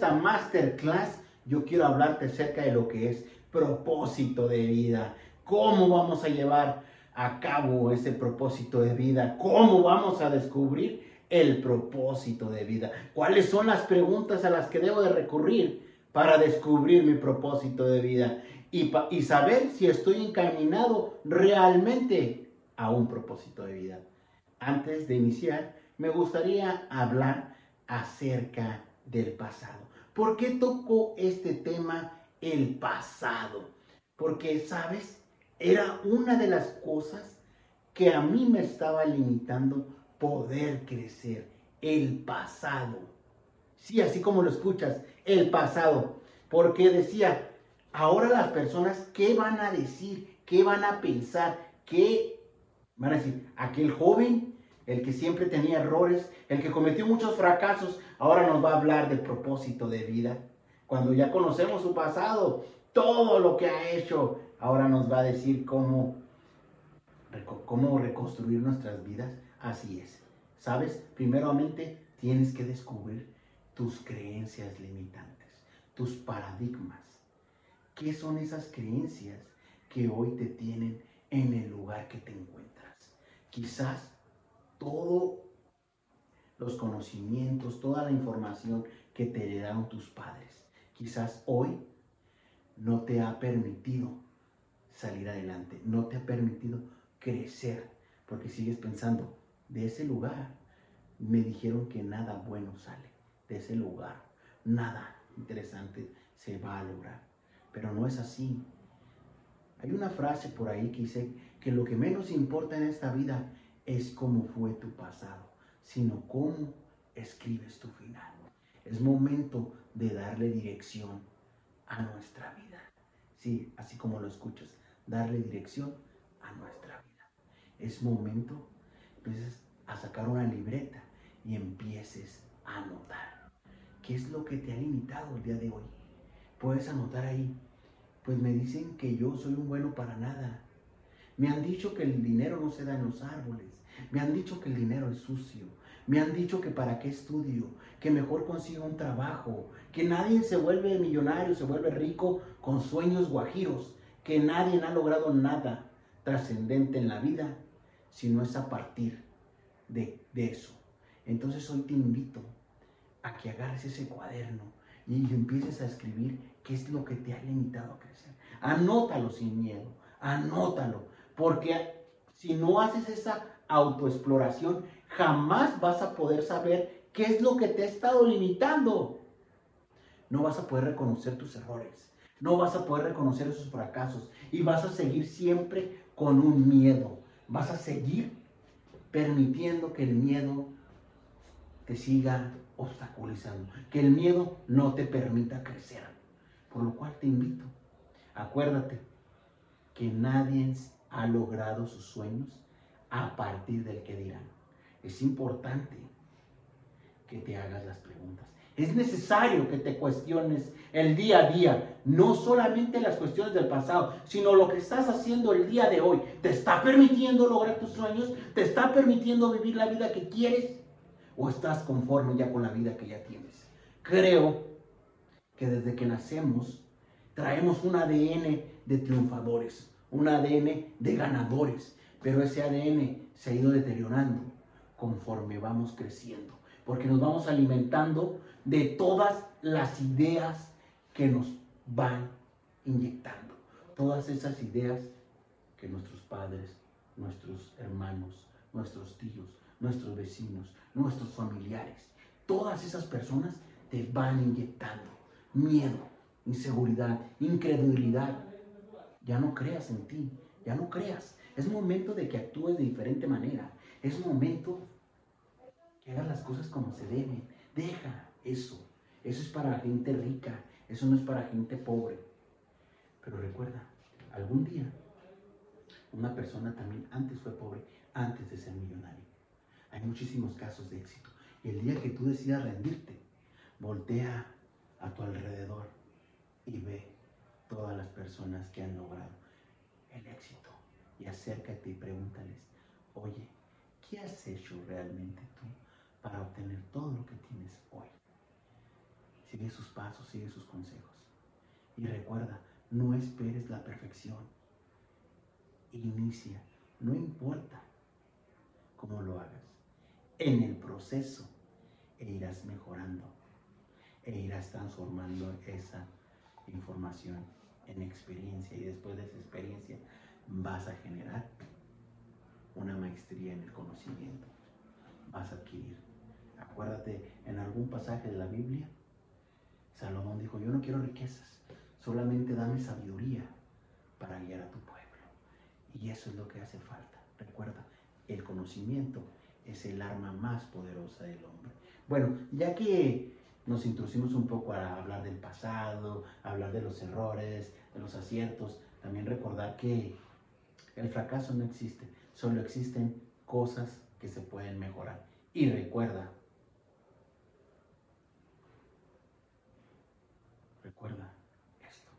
esta masterclass yo quiero hablarte acerca de lo que es propósito de vida. ¿Cómo vamos a llevar a cabo ese propósito de vida? ¿Cómo vamos a descubrir el propósito de vida? ¿Cuáles son las preguntas a las que debo de recurrir para descubrir mi propósito de vida? Y, y saber si estoy encaminado realmente a un propósito de vida. Antes de iniciar, me gustaría hablar acerca del pasado. ¿Por qué tocó este tema el pasado? Porque, ¿sabes? Era una de las cosas que a mí me estaba limitando poder crecer. El pasado. Sí, así como lo escuchas, el pasado. Porque decía, ahora las personas, ¿qué van a decir? ¿Qué van a pensar? ¿Qué van a decir? Aquel joven, el que siempre tenía errores, el que cometió muchos fracasos, ahora nos va a hablar del propósito de vida. Cuando ya conocemos su pasado, todo lo que ha hecho, ahora nos va a decir cómo, cómo reconstruir nuestras vidas. Así es. ¿Sabes? Primeramente tienes que descubrir tus creencias limitantes, tus paradigmas. ¿Qué son esas creencias que hoy te tienen en el lugar que te encuentras? Quizás todos los conocimientos, toda la información que te heredaron tus padres, quizás hoy no te ha permitido salir adelante, no te ha permitido crecer, porque sigues pensando, de ese lugar me dijeron que nada bueno sale, de ese lugar nada interesante se va a lograr, pero no es así. Hay una frase por ahí que dice que lo que menos importa en esta vida es cómo fue tu pasado, sino cómo escribes tu final. Es momento de darle dirección a nuestra vida. Sí, así como lo escuchas, darle dirección a nuestra vida. Es momento, empieces a sacar una libreta y empieces a anotar. ¿Qué es lo que te ha limitado el día de hoy? Puedes anotar ahí. Pues me dicen que yo soy un bueno para nada. Me han dicho que el dinero no se da en los árboles. Me han dicho que el dinero es sucio. Me han dicho que para qué estudio, que mejor consigo un trabajo, que nadie se vuelve millonario, se vuelve rico con sueños guajiros, que nadie ha logrado nada trascendente en la vida, si no es a partir de, de eso. Entonces hoy te invito a que agarres ese cuaderno y empieces a escribir qué es lo que te ha limitado a crecer. Anótalo sin miedo, anótalo, porque si no haces esa autoexploración, jamás vas a poder saber qué es lo que te ha estado limitando. No vas a poder reconocer tus errores, no vas a poder reconocer esos fracasos y vas a seguir siempre con un miedo. Vas a seguir permitiendo que el miedo te siga obstaculizando, que el miedo no te permita crecer. Por lo cual te invito, acuérdate que nadie ha logrado sus sueños a partir del que dirán. Es importante que te hagas las preguntas. Es necesario que te cuestiones el día a día, no solamente las cuestiones del pasado, sino lo que estás haciendo el día de hoy. ¿Te está permitiendo lograr tus sueños? ¿Te está permitiendo vivir la vida que quieres? ¿O estás conforme ya con la vida que ya tienes? Creo que desde que nacemos traemos un ADN de triunfadores, un ADN de ganadores, pero ese ADN se ha ido deteriorando conforme vamos creciendo, porque nos vamos alimentando de todas las ideas que nos van inyectando, todas esas ideas que nuestros padres, nuestros hermanos, nuestros tíos, nuestros vecinos, nuestros familiares, todas esas personas te van inyectando miedo, inseguridad, incredulidad. Ya no creas en ti, ya no creas. Es momento de que actúes de diferente manera. Es momento que hagas las cosas como se deben. Deja eso. Eso es para gente rica. Eso no es para gente pobre. Pero recuerda, algún día una persona también antes fue pobre, antes de ser millonario. Hay muchísimos casos de éxito. Y el día que tú decidas rendirte, voltea a tu alrededor y ve todas las personas que han logrado el éxito. Y acércate y pregúntales, oye, ¿Qué has hecho realmente tú para obtener todo lo que tienes hoy? Sigue sus pasos, sigue sus consejos. Y recuerda, no esperes la perfección. Inicia, no importa cómo lo hagas. En el proceso e irás mejorando e irás transformando esa información en experiencia y después de esa experiencia vas a generar una maestría en el conocimiento. Vas a adquirir. Acuérdate, en algún pasaje de la Biblia, Salomón dijo, yo no quiero riquezas, solamente dame sabiduría para guiar a tu pueblo. Y eso es lo que hace falta. Recuerda, el conocimiento es el arma más poderosa del hombre. Bueno, ya que nos introducimos un poco a hablar del pasado, hablar de los errores, de los aciertos, también recordar que el fracaso no existe, solo existen cosas que se pueden mejorar. Y recuerda, recuerda esto,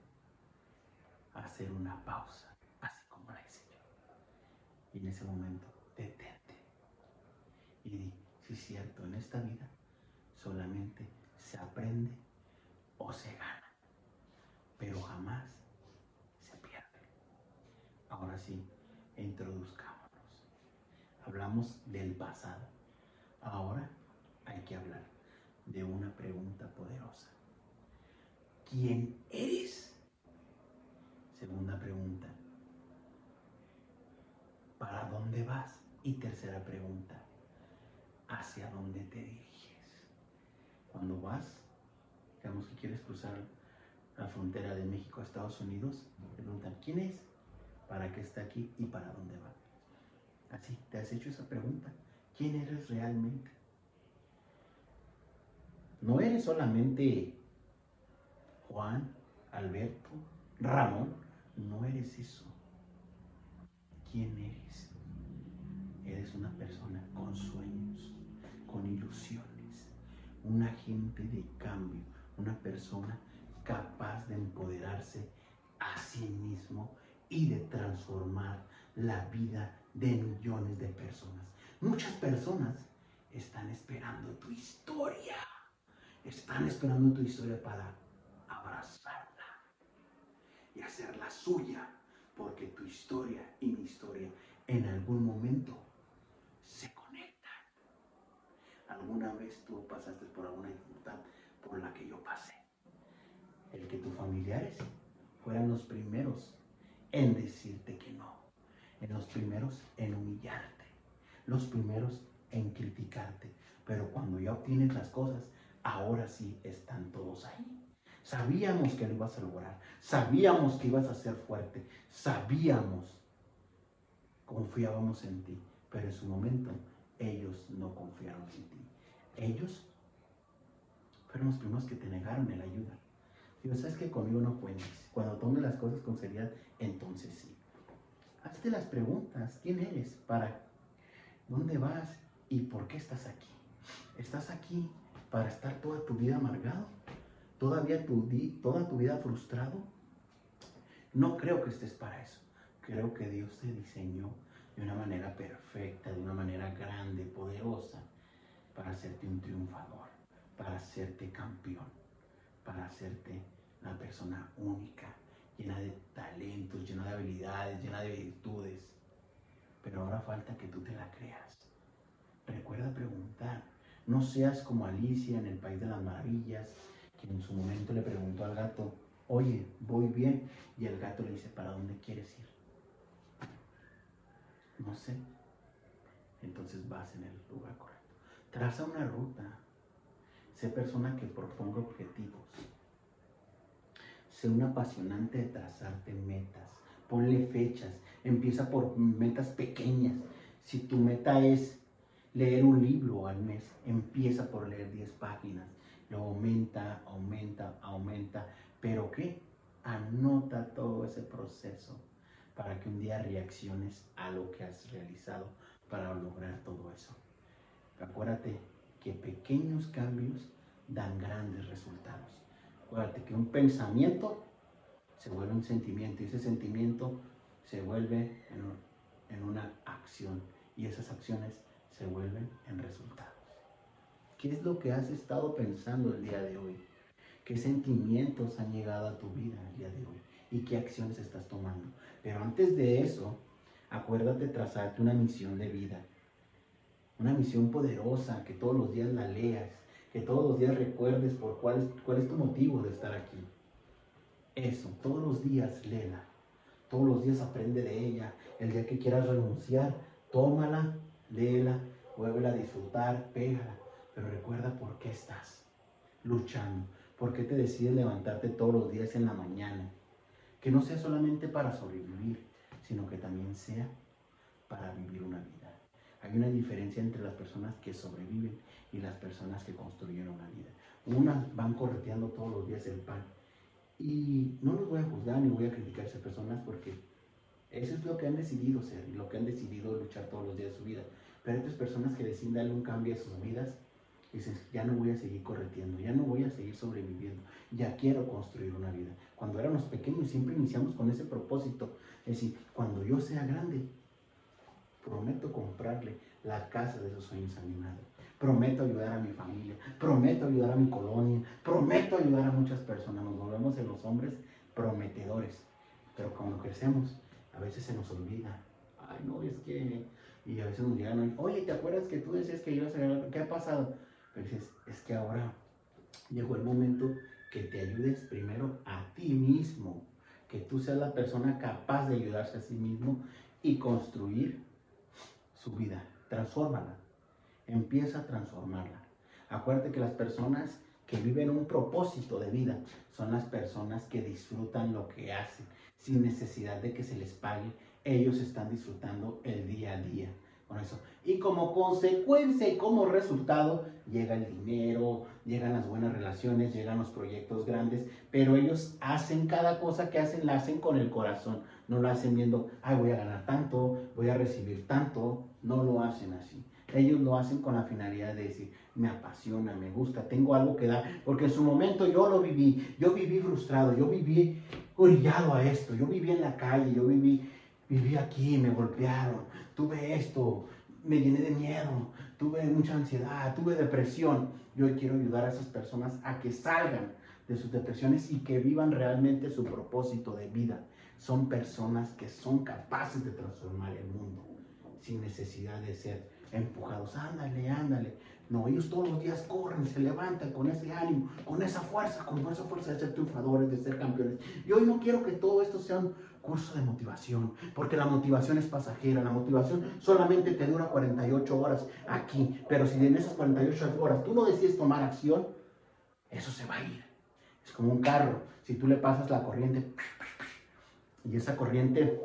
hacer una pausa, así como la hice yo. Y en ese momento, detente y di, si es cierto, en esta vida solamente se aprende o se gana, pero jamás. Ahora sí, introduzcámonos. Hablamos del pasado. Ahora hay que hablar de una pregunta poderosa. ¿Quién eres? Segunda pregunta. ¿Para dónde vas? Y tercera pregunta. ¿Hacia dónde te diriges? Cuando vas, digamos que quieres cruzar la frontera de México a Estados Unidos, preguntan, ¿quién es? ¿Para qué está aquí? ¿Y para dónde va? Así, ¿te has hecho esa pregunta? ¿Quién eres realmente? No eres solamente Juan, Alberto, Ramón, no eres eso. ¿Quién eres? Eres una persona con sueños, con ilusión un agente de cambio, una persona capaz de empoderarse a sí mismo y de transformar la vida de millones de personas. Muchas personas están esperando tu historia, están esperando tu historia para abrazarla y hacerla suya, porque tu historia y mi historia en algún momento se alguna vez tú pasaste por alguna dificultad por la que yo pasé. El que tus familiares fueran los primeros en decirte que no, en los primeros en humillarte, los primeros en criticarte, pero cuando ya obtienes las cosas, ahora sí están todos ahí. Sabíamos que lo ibas a lograr, sabíamos que ibas a ser fuerte, sabíamos, confiábamos en ti, pero en su momento ellos no confiaron en ti. Ellos fueron los primeros que te negaron la ayuda. Digo, sabes que conmigo no cuentes. Cuando tomes las cosas con seriedad, entonces sí. Hazte las preguntas. ¿Quién eres? ¿Para dónde vas? ¿Y por qué estás aquí? ¿Estás aquí para estar toda tu vida amargado? ¿Todavía tu, toda tu vida frustrado? No creo que estés para eso. Creo que Dios te diseñó de una manera perfecta, de una manera grande, poderosa, para hacerte un triunfador, para hacerte campeón, para hacerte una persona única, llena de talentos, llena de habilidades, llena de virtudes. Pero ahora falta que tú te la creas. Recuerda preguntar. No seas como Alicia en el País de las Maravillas, que en su momento le preguntó al gato, oye, voy bien. Y el gato le dice, ¿para dónde quieres ir? No sé. Entonces vas en el lugar correcto. Traza una ruta. Sé persona que proponga objetivos. Sé un apasionante de trazarte metas. Ponle fechas. Empieza por metas pequeñas. Si tu meta es leer un libro al mes, empieza por leer 10 páginas. Lo aumenta, aumenta, aumenta. Pero ¿qué? Anota todo ese proceso para que un día reacciones a lo que has realizado para lograr todo eso. Acuérdate que pequeños cambios dan grandes resultados. Acuérdate que un pensamiento se vuelve un sentimiento y ese sentimiento se vuelve en, una acción y esas acciones se vuelven en resultados. ¿Qué es lo que has estado pensando el día de hoy? qué sentimientos han llegado a tu vida el día de hoy y qué acciones estás tomando. Pero antes de eso, acuérdate trazarte una misión de vida. Una misión poderosa, que todos los días la leas, que todos los días recuerdes por cuál es, tu motivo de estar aquí. Eso, todos los días léela. Todos los días aprende de ella. El día que quieras renunciar, tómala, léela, vuelve a disfrutar, pégala. Pero recuerda por qué estás luchando. ¿Por qué te decides levantarte todos los días en la mañana? Que no sea solamente para sobrevivir, sino que también sea para vivir una vida. Hay una diferencia entre las personas que sobreviven y las personas que construyen una vida. Unas van correteando todos los días el pan. Y no los voy a juzgar ni voy a criticar a esas personas porque eso es lo que han decidido ser y lo que han decidido luchar todos los días de su vida. Pero hay otras personas que deciden darle un cambio a sus vidas y dicen, ya no voy a seguir correteando, ya no voy a seguir sobreviviendo, ya quiero construir una vida. Cuando éramos pequeños siempre iniciamos con ese propósito. Es decir, cuando yo sea grande, prometo comprarle la casa de esos sueños a mi madre. Prometo ayudar a mi familia, prometo ayudar a mi colonia, prometo ayudar a muchas personas. Nos volvemos en los hombres prometedores. Pero cuando crecemos, a veces se nos olvida. Ay, no, es que... Y a veces nos llegan, oye, ¿te acuerdas que tú decías que ibas a... ¿Qué ha pasado? Pero dices, es que ahora llegó el momento que te ayudes primero a ti mismo, que tú seas la persona capaz de ayudarse a sí mismo y construir su vida. Transfórmala. Empieza a transformarla. Acuérdate que las personas que viven un propósito de vida son las personas que disfrutan lo que hacen sin necesidad de que se les pague. Ellos están disfrutando el día a día con eso. Y como consecuencia y como resultado llega el dinero, llegan las buenas relaciones, llegan los proyectos grandes, pero ellos hacen cada cosa que hacen, la hacen con el corazón, no lo hacen viendo, ay, voy a ganar tanto, voy a recibir tanto, no lo hacen así. Ellos lo hacen con la finalidad de decir, me apasiona, me gusta, tengo algo que dar, porque en su momento yo lo viví, yo viví frustrado, yo viví orillado a esto, yo viví en la calle, yo viví, viví aquí, me golpearon, tuve esto, me llené de miedo, tuve mucha ansiedad, tuve depresión. Yo quiero ayudar a esas personas a que salgan de sus depresiones y que vivan realmente su propósito de vida. Son personas que son capaces de transformar el mundo sin necesidad de ser empujados. Ándale, ándale. No, ellos todos los días corren, se levantan con ese ánimo, con esa fuerza, con esa fuerza de ser triunfadores, de ser campeones. Y hoy no quiero que todo esto sea un curso de motivación, porque la motivación es pasajera, la motivación solamente te dura 48 horas aquí, pero si en esas 48 horas tú no decides tomar acción, eso se va a ir. Es como un carro, si tú le pasas la corriente y esa corriente,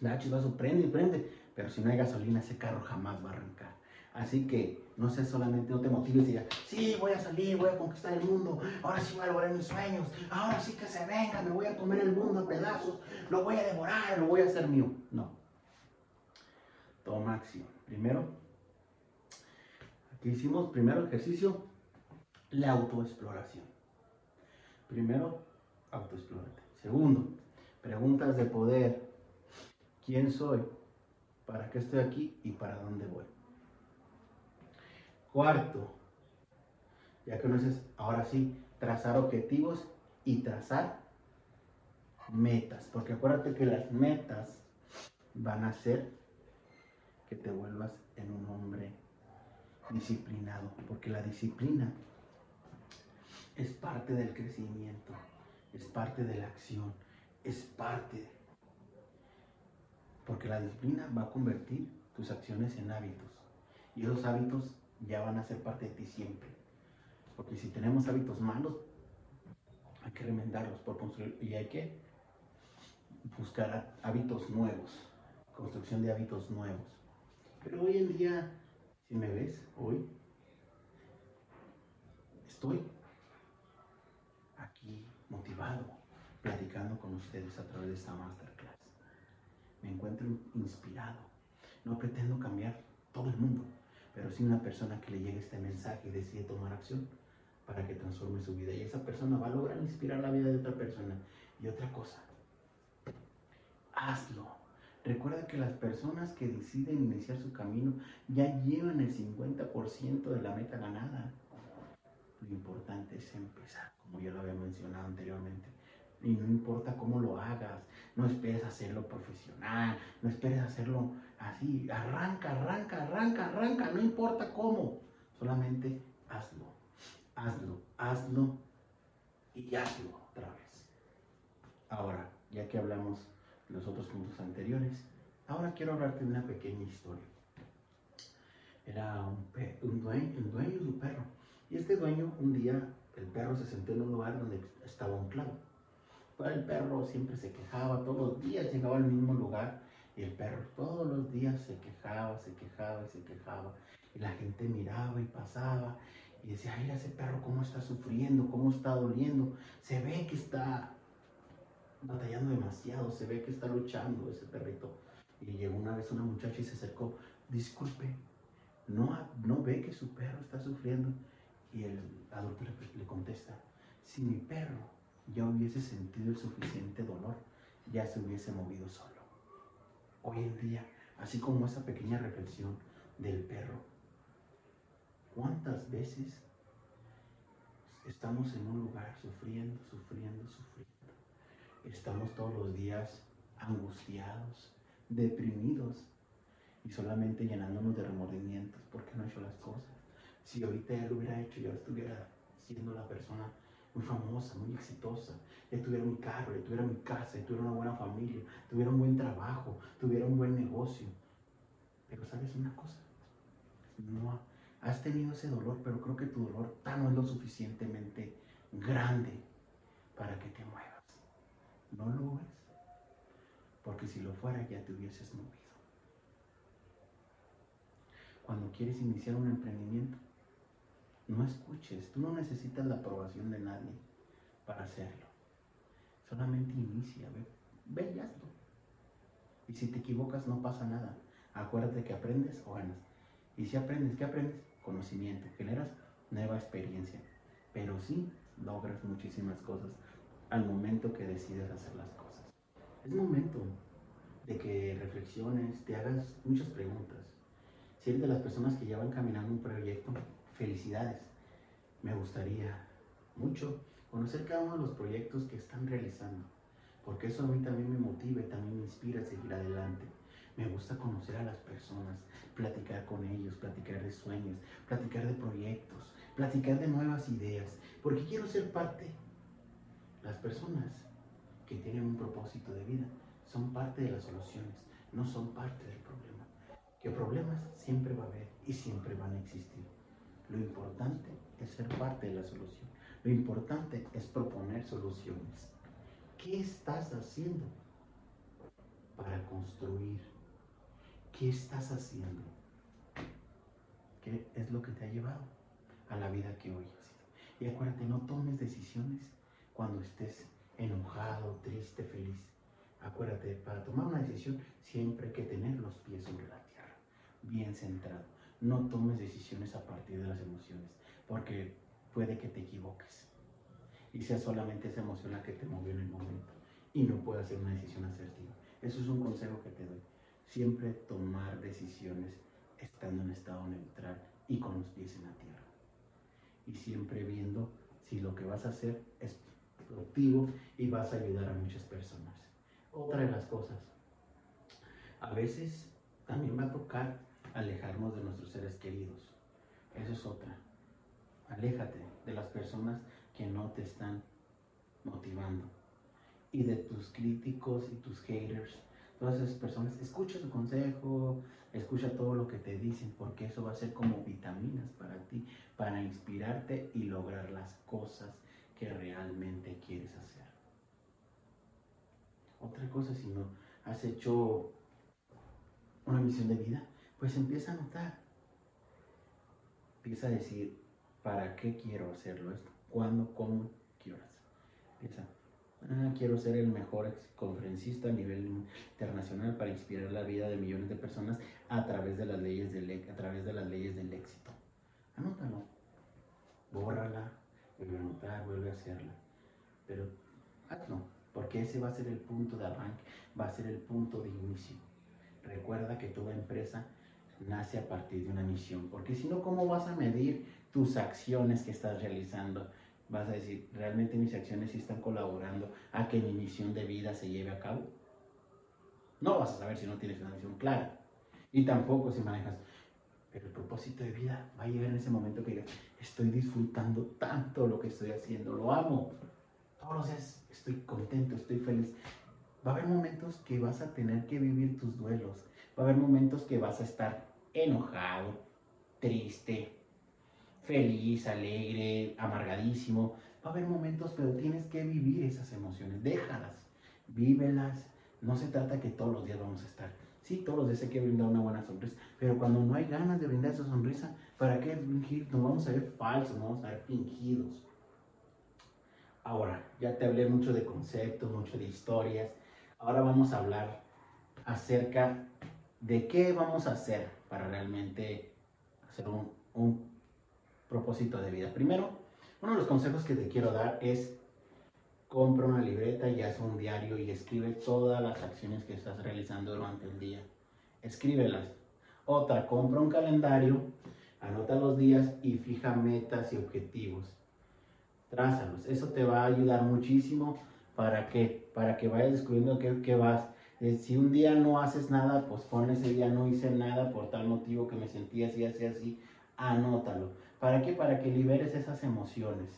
la chivazo prende y prende, pero si no hay gasolina ese carro jamás va a arrancar. Así que no sé solamente, no te motives y digas, sí, voy a salir, voy a conquistar el mundo, ahora sí voy a lograr mis sueños, ahora sí que se venga, me voy a comer el mundo a pedazos, lo voy a devorar, lo voy a hacer mío. No. Toma acción. Primero, aquí hicimos, primero ejercicio, la autoexploración. Primero, autoexplórate. Segundo, preguntas de poder. ¿Quién soy? ¿Para qué estoy aquí? ¿Y para dónde voy? Cuarto, ya que conoces, ahora sí, trazar objetivos y trazar metas. Porque acuérdate que las metas van a hacer que te vuelvas en un hombre disciplinado. Porque la disciplina es parte del crecimiento, es parte de la acción, es parte. Porque la disciplina va a convertir tus acciones en hábitos. Y esos hábitos ya van a ser parte de ti siempre. Porque si tenemos hábitos malos, hay que remendarlos por construir y hay que buscar hábitos nuevos, construcción de hábitos nuevos. Pero hoy en día, si me ves, hoy estoy aquí motivado, platicando con ustedes a través de esta masterclass. Me encuentro inspirado. No pretendo cambiar todo el mundo pero sí una persona que le llegue este mensaje y decide tomar acción para que transforme su vida. Y esa persona va a lograr inspirar la vida de otra persona. Y otra cosa, hazlo. Recuerda que las personas que deciden iniciar su camino ya llevan el 50% de la meta ganada. Lo importante es empezar como ya lo había mencionado anteriormente. Y no importa cómo lo hagas, no esperes hacerlo profesional, no esperes hacerlo así, arranca, arranca, arranca, arranca, no importa cómo, solamente hazlo, hazlo, hazlo y hazlo otra vez. Ahora, ya que hablamos de los otros puntos anteriores, ahora quiero hablarte de una pequeña historia. Era un, un, dueño, un dueño de su perro. Y este dueño, un día, el perro se sentó en un lugar donde estaba un clavo. Pues el perro siempre se quejaba, todos los días llegaba al mismo lugar y el perro todos los días se quejaba, se quejaba y se quejaba. Y la gente miraba y pasaba y decía, ay, ese perro cómo está sufriendo, cómo está doliendo. Se ve que está batallando demasiado, se ve que está luchando ese perrito. Y llegó una vez una muchacha y se acercó, disculpe, ¿no, no ve que su perro está sufriendo? Y el adulto le contesta, si mi perro ya hubiese sentido el suficiente dolor, ya se hubiese movido solo. Hoy en día, así como esa pequeña reflexión del perro, ¿cuántas veces estamos en un lugar sufriendo, sufriendo, sufriendo? Estamos todos los días angustiados, deprimidos y solamente llenándonos de remordimientos porque no he hecho las cosas. Si ahorita lo hubiera hecho, yo estuviera siendo la persona muy famosa, muy exitosa, ya tuviera mi carro, ya tuviera mi casa, ya tuviera una buena familia, tuviera un buen trabajo, tuviera un buen negocio. Pero sabes una cosa, no has tenido ese dolor, pero creo que tu dolor no es lo suficientemente grande para que te muevas. No lo ves, porque si lo fuera ya te hubieses movido. Cuando quieres iniciar un emprendimiento, no escuches, tú no necesitas la aprobación de nadie para hacerlo. Solamente inicia, ve, ve y hazlo. Y si te equivocas no pasa nada. Acuérdate que aprendes o ganas. Y si aprendes, ¿qué aprendes? Conocimiento, generas nueva experiencia. Pero sí logras muchísimas cosas al momento que decides hacer las cosas. Es momento de que reflexiones, te hagas muchas preguntas. Si eres de las personas que ya van caminando un proyecto, felicidades. Me gustaría mucho conocer cada uno de los proyectos que están realizando, porque eso a mí también me motiva y también me inspira a seguir adelante. Me gusta conocer a las personas, platicar con ellos, platicar de sueños, platicar de proyectos, platicar de nuevas ideas, porque quiero ser parte. Las personas que tienen un propósito de vida son parte de las soluciones, no son parte del problema. Que problemas siempre va a haber y siempre van a existir. Lo importante es ser parte de la solución. Lo importante es proponer soluciones. ¿Qué estás haciendo para construir? ¿Qué estás haciendo? ¿Qué es lo que te ha llevado a la vida que hoy has sido? Y acuérdate, no tomes decisiones cuando estés enojado, triste, feliz. Acuérdate, para tomar una decisión siempre hay que tener los pies sobre la tierra, bien centrado no tomes decisiones a partir de las emociones, porque puede que te equivoques y sea solamente esa emoción la que te movió en el momento y no puedas hacer una decisión asertiva. Eso es un consejo que te doy. Siempre tomar decisiones estando en estado neutral y con los pies en la tierra. Y siempre viendo si lo que vas a hacer es productivo y vas a ayudar a muchas personas. Otra de las cosas, a veces también va a tocar alejarnos de nuestros seres queridos. Eso es otra. Aléjate de las personas que no te están motivando. Y de tus críticos y tus haters. Todas esas personas, escucha su consejo, escucha todo lo que te dicen, porque eso va a ser como vitaminas para ti, para inspirarte y lograr las cosas que realmente quieres hacer. Otra cosa, si no has hecho una misión de vida, pues empieza a notar. Empieza a decir, ¿para qué quiero hacerlo esto? ¿Cuándo? ¿Cómo? ¿Qué horas? Empieza, ah, quiero ser el mejor conferencista a nivel internacional para inspirar la vida de millones de personas a través de las leyes del, a través de las leyes del éxito. Anótalo. Bórrala, vuelve a anotar, vuelve a hacerla. Pero hazlo, porque ese va a ser el punto de arranque, va a ser el punto de inicio. Recuerda que toda empresa nace a partir de una misión, porque si no, ¿cómo vas a medir tus acciones que estás realizando vas a decir, ¿realmente mis acciones sí están colaborando a que mi misión de vida se lleve a cabo? No vas a saber si no tienes una misión clara. Y tampoco si manejas, pero el propósito de vida va a llegar en ese momento que digas, estoy disfrutando tanto lo que estoy haciendo, lo amo. Todos los días estoy contento, estoy feliz. Va a haber momentos que vas a tener que vivir tus duelos. Va a haber momentos que vas a estar enojado, triste, feliz, alegre, amargadísimo. Va a haber momentos, pero tienes que vivir esas emociones. Déjalas, vívelas. No se trata que todos los días vamos a estar. Sí, todos los días hay que brindar una buena sonrisa. Pero cuando no hay ganas de brindar esa sonrisa, ¿para qué fingir? Nos vamos a ver falsos, nos vamos a ver fingidos. Ahora, ya te hablé mucho de conceptos, mucho de historias. Ahora vamos a hablar acerca de qué vamos a hacer para realmente hacer un, propósito de vida. Primero, uno de los consejos que te quiero dar es compra una libreta y haz un diario y escribe todas las acciones que estás realizando durante el día. Escríbelas. Otra, compra un calendario, anota los días y fija metas y objetivos. Trázalos. Eso te va a ayudar muchísimo para que, para que vayas descubriendo qué, qué vas eh, si un día no haces nada, pues pon ese día no hice nada por tal motivo que me sentí así, así, así, anótalo. ¿Para qué? Para que liberes esas emociones.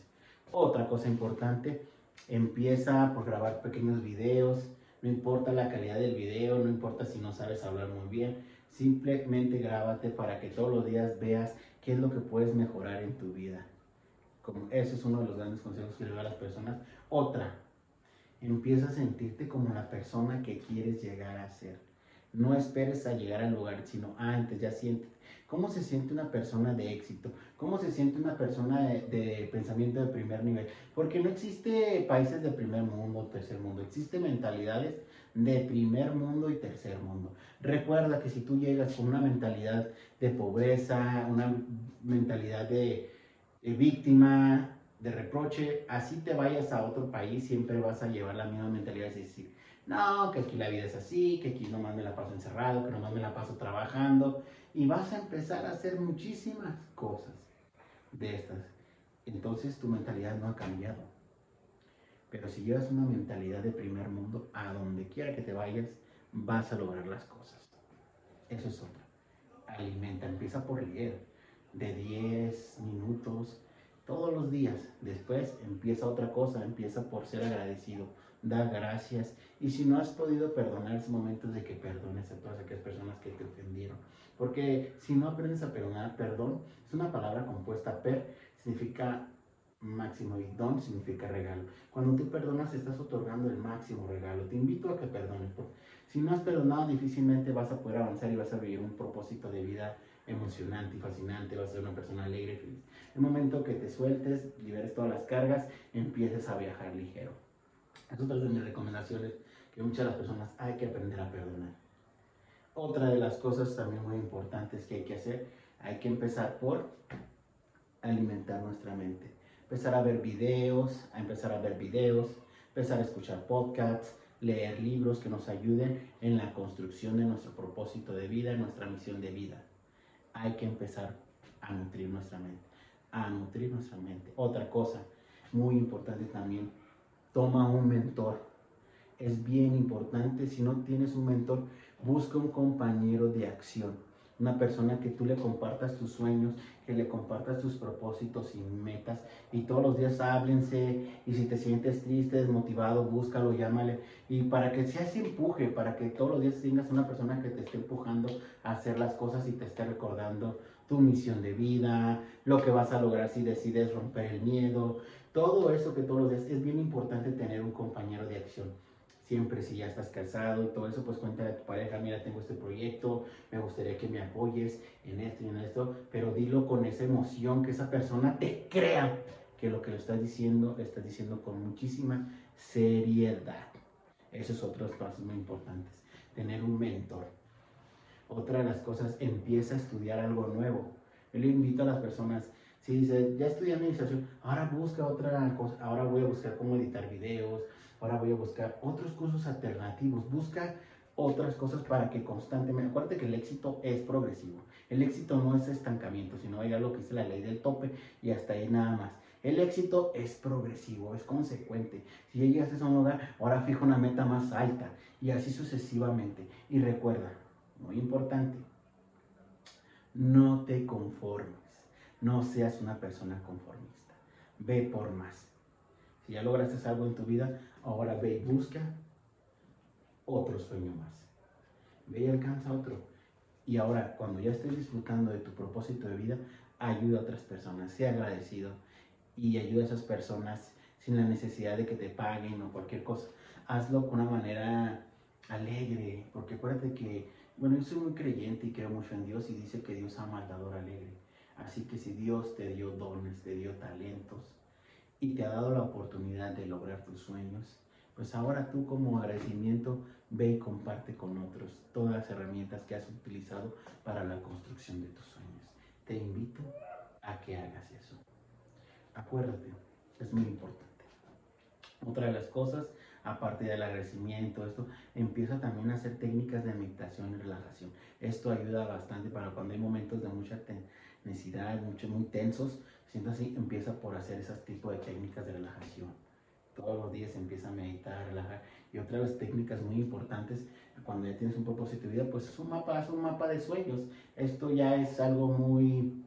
Otra cosa importante, empieza por grabar pequeños videos, no importa la calidad del video, no importa si no sabes hablar muy bien, simplemente grábate para que todos los días veas qué es lo que puedes mejorar en tu vida. Como, eso es uno de los grandes consejos que le doy a las personas. Otra, empieza a sentirte como la persona que quieres llegar a ser. No esperes a llegar al lugar, sino antes, ya siente. ¿Cómo se siente una persona de éxito? ¿Cómo se siente una persona de, pensamiento de primer nivel? Porque no existe países de primer mundo tercer mundo, existe mentalidades de primer mundo y tercer mundo. Recuerda que si tú llegas con una mentalidad de pobreza, una mentalidad de víctima, de reproche, así te vayas a otro país, siempre vas a llevar la misma mentalidad de decir, no, que aquí la vida es así, que aquí nomás me la paso encerrado, que nomás me la paso trabajando, y vas a empezar a hacer muchísimas cosas de estas. Entonces tu mentalidad no ha cambiado. Pero si llevas una mentalidad de primer mundo, a donde quiera que te vayas, vas a lograr las cosas. Eso es otra. Alimenta, empieza por leer. De 10 minutos todos los días. Después empieza otra cosa, empieza por ser agradecido, da gracias. Y si no has podido perdonar, es momento de que perdones a todas aquellas personas que te ofendieron. Porque si no aprendes a perdonar, perdón es una palabra compuesta, per significa máximo y don significa regalo. Cuando tú perdonas estás otorgando el máximo regalo. Te invito a que perdones. Si no has perdonado, difícilmente vas a poder avanzar y vas a vivir un propósito de vida emocionante y fascinante, vas a ser una persona alegre y feliz. El momento que te sueltes, liberes todas las cargas, empieces a viajar ligero. Es otra de mis recomendaciones que muchas de las personas hay que aprender a perdonar. Otra de las cosas también muy importantes que hay que hacer, hay que empezar por alimentar nuestra mente. Empezar a ver videos, a empezar a ver videos, empezar a escuchar podcasts, leer libros que nos ayuden en la construcción de nuestro propósito de vida, nuestra misión de vida hay que empezar a nutrir nuestra mente, a nutrir nuestra mente. Otra cosa muy importante también, toma un mentor. Es bien importante, si no tienes un mentor, busca un compañero de acción una persona que tú le compartas tus sueños, que le compartas tus propósitos y metas y todos los días háblense y si te sientes triste, desmotivado, búscalo, llámale. Y para que sea ese empuje, para que todos los días tengas una persona que te esté empujando a hacer las cosas y te esté recordando tu misión de vida, lo que vas a lograr si decides romper el miedo, todo eso que todos los días es bien importante tener un compañero de acción siempre si ya estás casado y todo eso, pues cuéntale a tu pareja, mira, tengo este proyecto, me gustaría que me apoyes en esto y en esto, pero dilo con esa emoción, que esa persona te crea que lo que le estás diciendo, le estás diciendo con muchísima seriedad. Esos son otros pasos muy importantes. Tener un mentor. Otra de las cosas, empieza a estudiar algo nuevo. Yo le invito a las personas, si dice, ya estudié administración, ahora busca otra cosa, ahora voy a buscar cómo editar videos, ahora voy a buscar otros cursos alternativos, busca otras cosas para que constantemente, acuérdate que el éxito es progresivo, el éxito no es estancamiento, sino ya lo que es la ley del tope y hasta ahí nada más. El éxito es progresivo, es consecuente. Si ya llegaste a un lugar, ahora fija una meta más alta y así sucesivamente. Y recuerda, muy importante, no te conformes, no seas una persona conformista, ve por más. Si ya lograste algo en tu vida, ahora ve y busca otro sueño más. Ve y alcanza otro. Y ahora, cuando ya estés disfrutando de tu propósito de vida, ayuda a otras personas, sea agradecido y ayuda a esas personas sin la necesidad de que te paguen o cualquier cosa. Hazlo con una manera alegre, porque acuérdate que, bueno, yo soy muy creyente y creo mucho en Dios y dice que Dios ama al alegre. Así que si Dios te dio dones, te dio talentos y te ha dado la oportunidad de lograr tus sueños, pues ahora tú como agradecimiento ve y comparte con otros todas las herramientas que has utilizado para la construcción de tus sueños. Te invito a que hagas eso. Acuérdate, es muy importante. Otra de las cosas, aparte del agradecimiento, esto, empieza también a hacer técnicas de meditación y relajación. Esto ayuda bastante para cuando hay momentos de mucha necesidad, mucho, muy tensos, siento así, empieza por hacer ese tipo de técnicas de relajación. Todos los días empieza a meditar, relajar. Y otra de las técnicas muy importantes, cuando ya tienes un propósito de vida, pues es un mapa, es un mapa de sueños. Esto ya es algo muy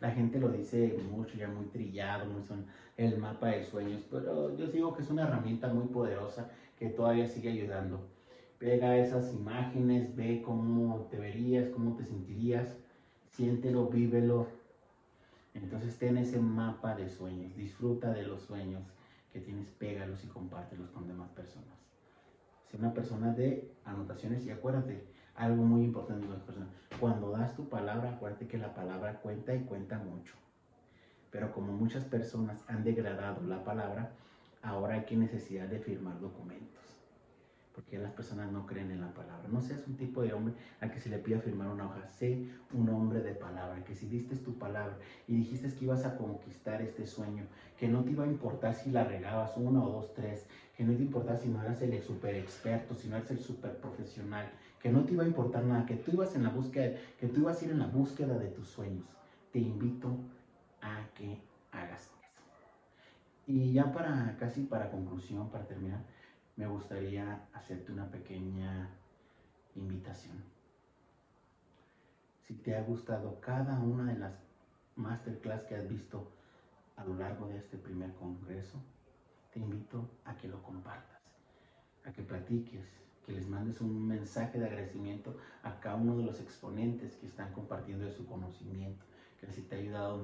la gente lo dice mucho, ya muy trillado, muy son el mapa de sueños, pero yo digo que es una herramienta muy poderosa que todavía sigue ayudando. Pega esas imágenes, ve cómo te verías, cómo te sentirías, siéntelo, vívelo. Entonces ten ese mapa de sueños, disfruta de los sueños que tienes, pégalos y compártelos con demás personas. Sé una persona de anotaciones y acuérdate, algo muy importante de las personas. Cuando das tu palabra, acuérdate que la palabra cuenta y cuenta mucho. Pero como muchas personas han degradado la palabra, ahora hay que necesidad de firmar documentos. Porque las personas no creen en la palabra. No seas un tipo de hombre al que se le pida firmar una hoja. Sé un hombre de palabra, que si diste tu palabra y dijiste que ibas a conquistar este sueño, que no te iba a importar si la regabas uno o dos, tres, que no te importaba si no eras el super experto, si no eras el super profesional, que no te iba a importar nada, que tú ibas en la búsqueda, que tú ibas a ir en la búsqueda de tus sueños. Te invito a que hagas eso. Y ya para casi para conclusión, para terminar, me gustaría hacerte una pequeña invitación. Si te ha gustado cada una de las masterclass que has visto a lo largo de este primer congreso, te invito a que lo compartas, a que platiques, que les mandes un mensaje de agradecimiento a cada uno de los exponentes que están compartiendo su conocimiento, que así te ha ayudado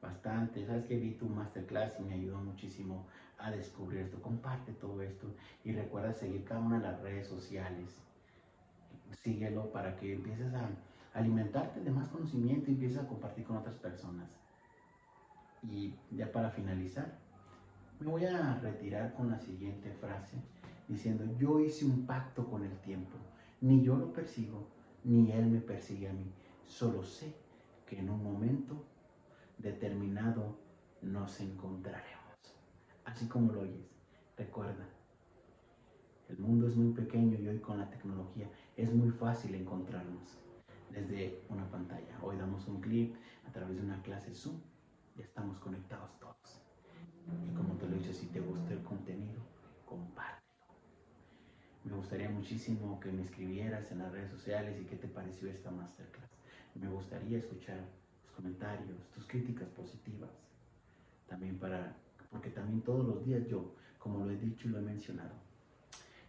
bastante. Sabes que vi tu masterclass y me ayudó muchísimo a descubrir esto. Comparte todo esto y recuerda seguir cada una las redes sociales. Síguelo para que empieces a alimentarte de más conocimiento y empieces a compartir con otras personas. Y ya para finalizar, me voy a retirar con la siguiente frase diciendo, yo hice un pacto con el tiempo, ni yo lo persigo, ni él me persigue a mí, solo sé que en un momento determinado nos encontraremos. Así como lo oyes, recuerda, el mundo es muy pequeño y hoy con la tecnología es muy fácil encontrarnos desde una pantalla. Hoy damos un clip a través de una clase Zoom, ya estamos conectados todos. Y como te lo he si te gusta el contenido, comparte. Me gustaría muchísimo que me escribieras en las redes sociales y qué te pareció esta masterclass. Me gustaría escuchar tus comentarios, tus críticas positivas. También para, porque también todos los días yo, como lo he dicho y lo he mencionado,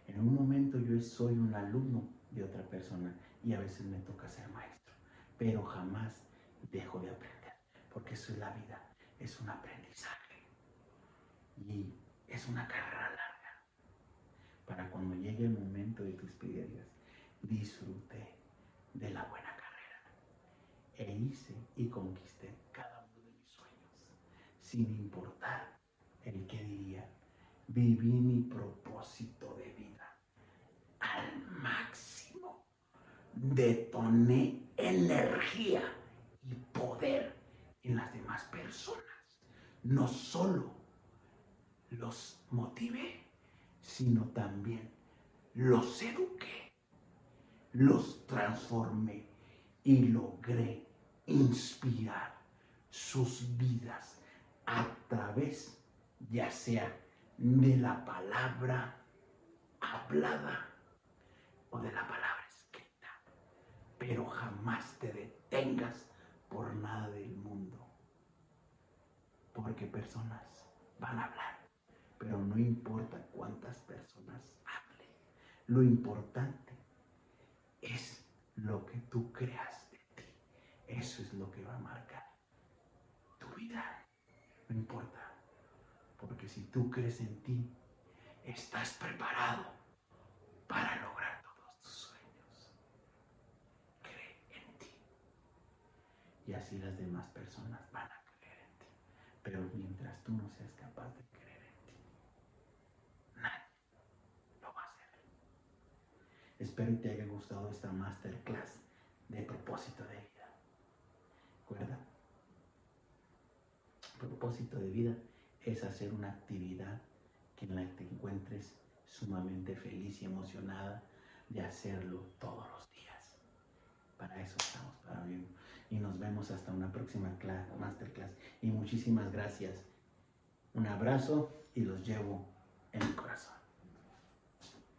en un momento yo soy un alumno de otra persona y a veces me toca ser maestro, pero jamás dejo de aprender, porque eso es la vida, es un aprendizaje y es una carrera para cuando llegue el momento de tus piedras, disfruté de la buena carrera e hice y conquisté cada uno de mis sueños, sin importar el que diría, viví mi propósito de vida al máximo, detoné energía y poder en las demás personas, no solo los motivé, sino también los eduqué, los transformé y logré inspirar sus vidas a través, ya sea de la palabra hablada o de la palabra escrita. Pero jamás te detengas por nada del mundo. Porque personas van a hablar. Pero no importa cuántas personas hablen. Lo importante es lo que tú creas de ti. Eso es lo que va a marcar tu vida. No importa. Porque si tú crees en ti, estás preparado para lograr todos tus sueños. Cree en ti. Y así las demás personas van a creer en ti. Pero mientras tú no seas capaz de creer en ti, nadie lo va a hacer. Espero que te haya gustado esta masterclass de propósito de vida. Recuerda, propósito de vida es hacer una actividad que en la que te encuentres sumamente feliz y emocionada de hacerlo todos los días. Para eso estamos, para mí. Y nos vemos hasta una próxima masterclass. Y muchísimas gracias. Un abrazo y los llevo en el corazón.